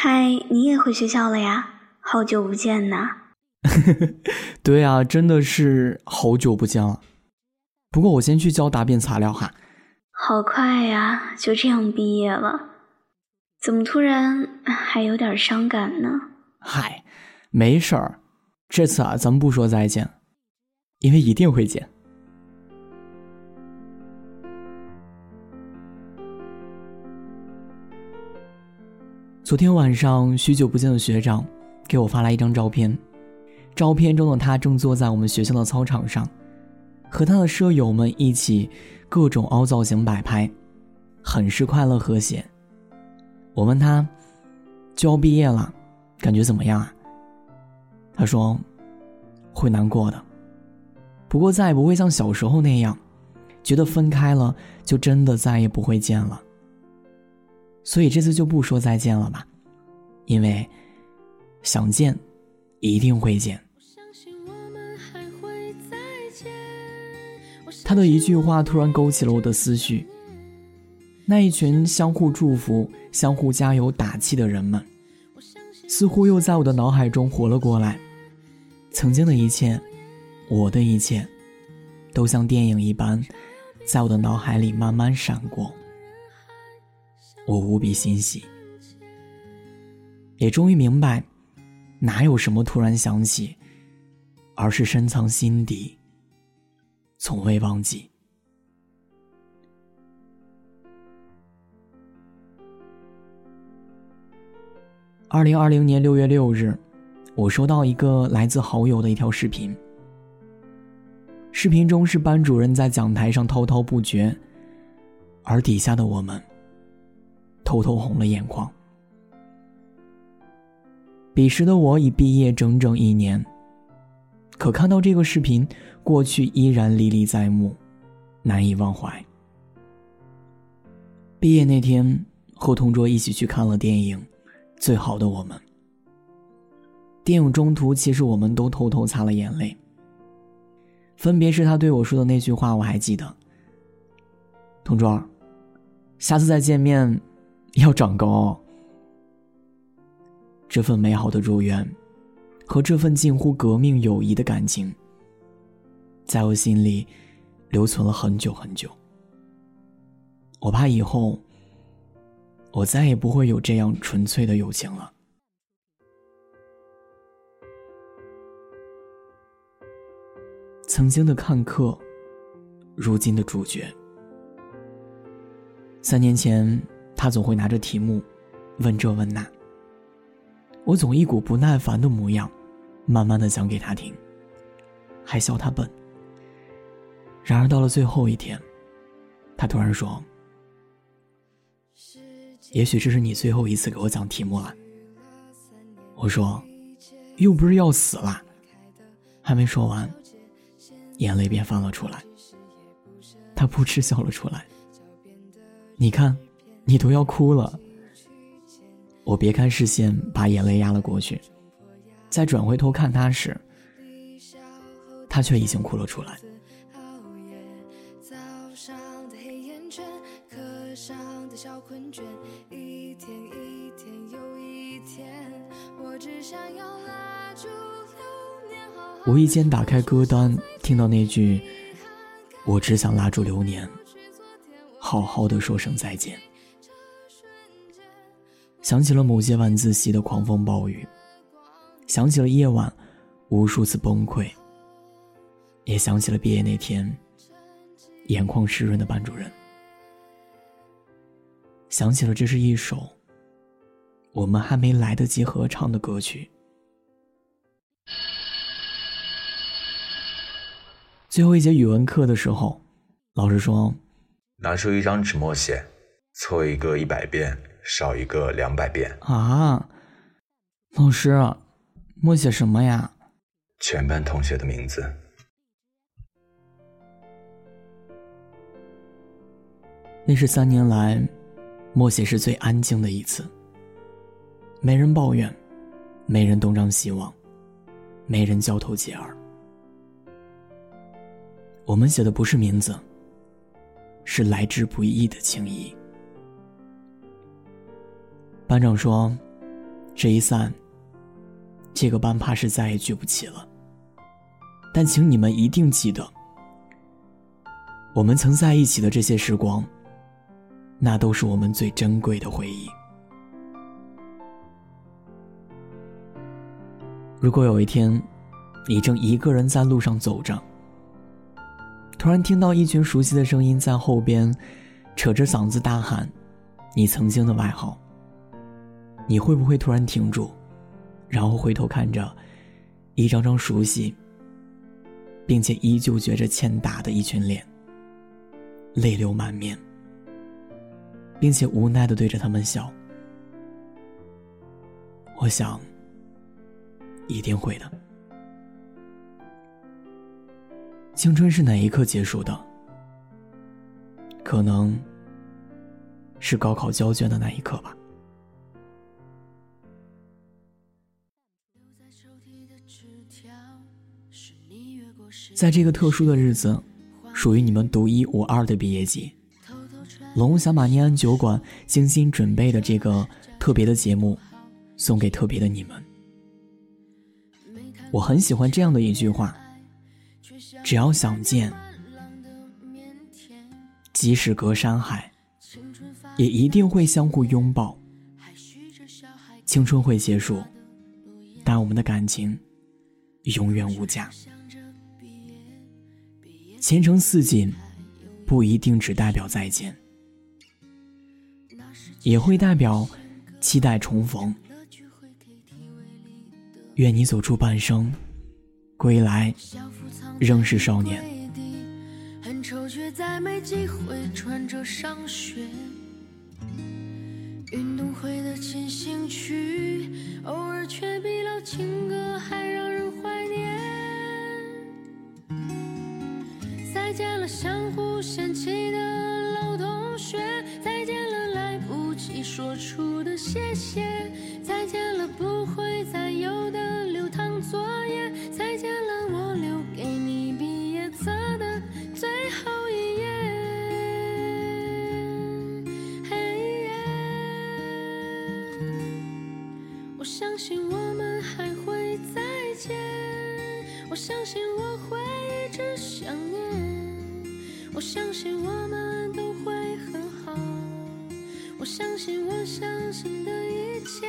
嗨，你也回学校了呀？好久不见呐！对啊，真的是好久不见了。不过我先去交答辩材料哈。好快呀，就这样毕业了？怎么突然还有点伤感呢？嗨，没事儿，这次啊，咱们不说再见，因为一定会见。昨天晚上，许久不见的学长给我发来一张照片，照片中的他正坐在我们学校的操场上，和他的舍友们一起各种凹造型摆拍，很是快乐和谐。我问他，就要毕业了，感觉怎么样啊？他说，会难过的，不过再也不会像小时候那样，觉得分开了就真的再也不会见了。所以这次就不说再见了吧，因为想见，一定会见。他的一句话突然勾起了我的思绪。那一群相互祝福、相互加油打气的人们，似乎又在我的脑海中活了过来。曾经的一切，我的一切，都像电影一般，在我的脑海里慢慢闪过。我无比欣喜，也终于明白，哪有什么突然想起，而是深藏心底，从未忘记。二零二零年六月六日，我收到一个来自好友的一条视频。视频中是班主任在讲台上滔滔不绝，而底下的我们。偷偷红了眼眶。彼时的我已毕业整整一年，可看到这个视频，过去依然历历在目，难以忘怀。毕业那天，和同桌一起去看了电影《最好的我们》。电影中途，其实我们都偷偷擦了眼泪。分别是他对我说的那句话，我还记得：“同桌，下次再见面。”要长高。这份美好的祝愿，和这份近乎革命友谊的感情，在我心里留存了很久很久。我怕以后，我再也不会有这样纯粹的友情了。曾经的看客，如今的主角。三年前。他总会拿着题目，问这问那。我总一股不耐烦的模样，慢慢的讲给他听，还笑他笨。然而到了最后一天，他突然说：“也许这是你最后一次给我讲题目了。”我说：“又不是要死了。”还没说完，眼泪便翻了出来。他扑哧笑了出来。你看。你都要哭了，我别开视线，把眼泪压了过去，再转回头看他时，他却已经哭了出来。无意间打开歌单，听到那句“我只想拉住流年，好好的说声再见”。想起了某些晚自习的狂风暴雨，想起了夜晚无数次崩溃，也想起了毕业那天眼眶湿润的班主任，想起了这是一首我们还没来得及合唱的歌曲。最后一节语文课的时候，老师说：“拿出一张纸默写，错一个一百遍。”少一个两百遍啊！老师，默写什么呀？全班同学的名字。那是三年来，默写是最安静的一次。没人抱怨，没人东张西望，没人交头接耳。我们写的不是名字，是来之不易的情谊。班长说：“这一散，这个班怕是再也聚不齐了。但请你们一定记得，我们曾在一起的这些时光，那都是我们最珍贵的回忆。如果有一天，你正一个人在路上走着，突然听到一群熟悉的声音在后边，扯着嗓子大喊你曾经的外号，你会不会突然停住，然后回头看着一张张熟悉，并且依旧觉着欠打的一群脸，泪流满面，并且无奈的对着他们笑？我想。一定会的。青春是哪一刻结束的？可能是高考交卷的那一刻吧。在这个特殊的日子，属于你们独一无二的毕业季，龙想把念安酒馆精心准备的这个特别的节目，送给特别的你们。我很喜欢这样的一句话：只要想见，即使隔山海，也一定会相互拥抱。青春会结束，但我们的感情永远无价。前程似锦，不一定只代表再见，也会代表期待重逢。愿你走出半生，归来仍是少年。很愁却再没机会穿着上学。运动会的见了相互嫌弃。我相信我们都会很好，我相信我相信的一切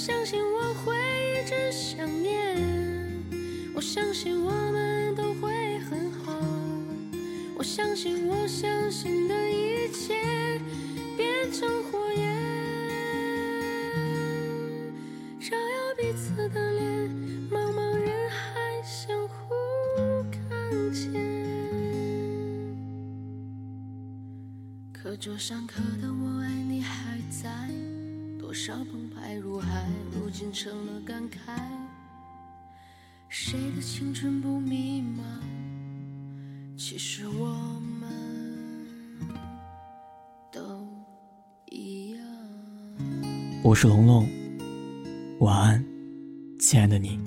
相信我会一直想念。我相信我们都会很好，我相信我相信的一切变成火焰，照耀彼此的脸，茫茫人海相互看见。课桌上刻的我爱你还在，少澎湃如海，如今成了感慨。谁的青春不迷茫？其实我们都一样。我是龙龙，晚安，亲爱的你。